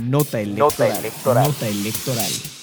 Nota electoral. Nota electoral.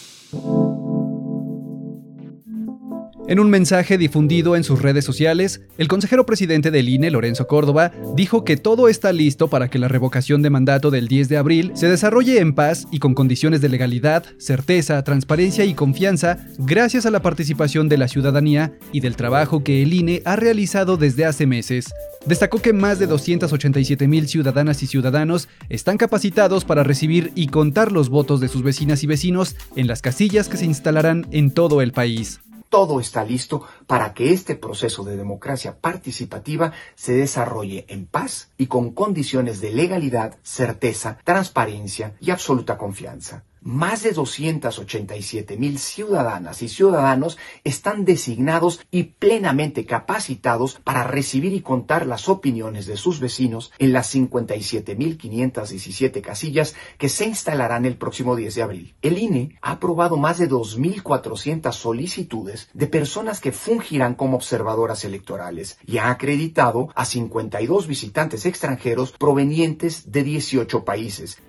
En un mensaje difundido en sus redes sociales, el consejero presidente del INE, Lorenzo Córdoba, dijo que todo está listo para que la revocación de mandato del 10 de abril se desarrolle en paz y con condiciones de legalidad, certeza, transparencia y confianza, gracias a la participación de la ciudadanía y del trabajo que el INE ha realizado desde hace meses. Destacó que más de 287 mil ciudadanas y ciudadanos están capacitados para recibir y contar los votos de sus vecinas y vecinos en las casillas que se instalarán en todo el país todo está listo para que este proceso de democracia participativa se desarrolle en paz y con condiciones de legalidad, certeza, transparencia y absoluta confianza más de 287 mil ciudadanas y ciudadanos están designados y plenamente capacitados para recibir y contar las opiniones de sus vecinos en las 57.517 casillas que se instalarán el próximo 10 de abril. El INE ha aprobado más de 2.400 solicitudes de personas que fungirán como observadoras electorales y ha acreditado a 52 visitantes extranjeros provenientes de 18 países.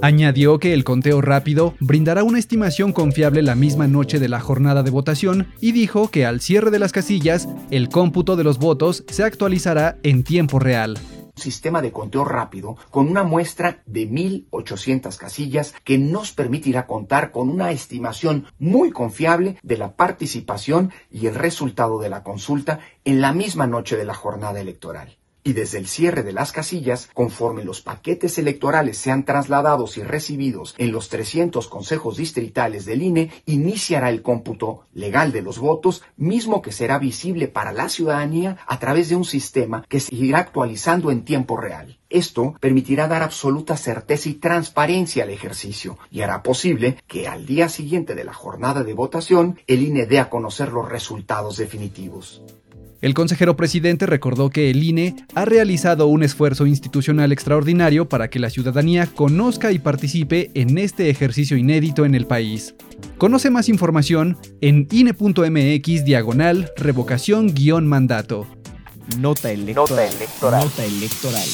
Añadió que el conteo rápido brindará una estimación confiable la misma noche de la jornada de votación y dijo que al cierre de las casillas, el cómputo de los votos se actualizará en tiempo real. Sistema de conteo rápido con una muestra de 1.800 casillas que nos permitirá contar con una estimación muy confiable de la participación y el resultado de la consulta en la misma noche de la jornada electoral y desde el cierre de las casillas, conforme los paquetes electorales sean trasladados y recibidos en los 300 consejos distritales del INE, iniciará el cómputo legal de los votos, mismo que será visible para la ciudadanía a través de un sistema que se irá actualizando en tiempo real. Esto permitirá dar absoluta certeza y transparencia al ejercicio y hará posible que al día siguiente de la jornada de votación el INE dé a conocer los resultados definitivos. El consejero presidente recordó que el INE ha realizado un esfuerzo institucional extraordinario para que la ciudadanía conozca y participe en este ejercicio inédito en el país. Conoce más información en ine.mx diagonal revocación-mandato. Nota electoral. Nota electoral. Nota electoral.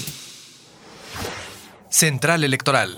Central Electoral.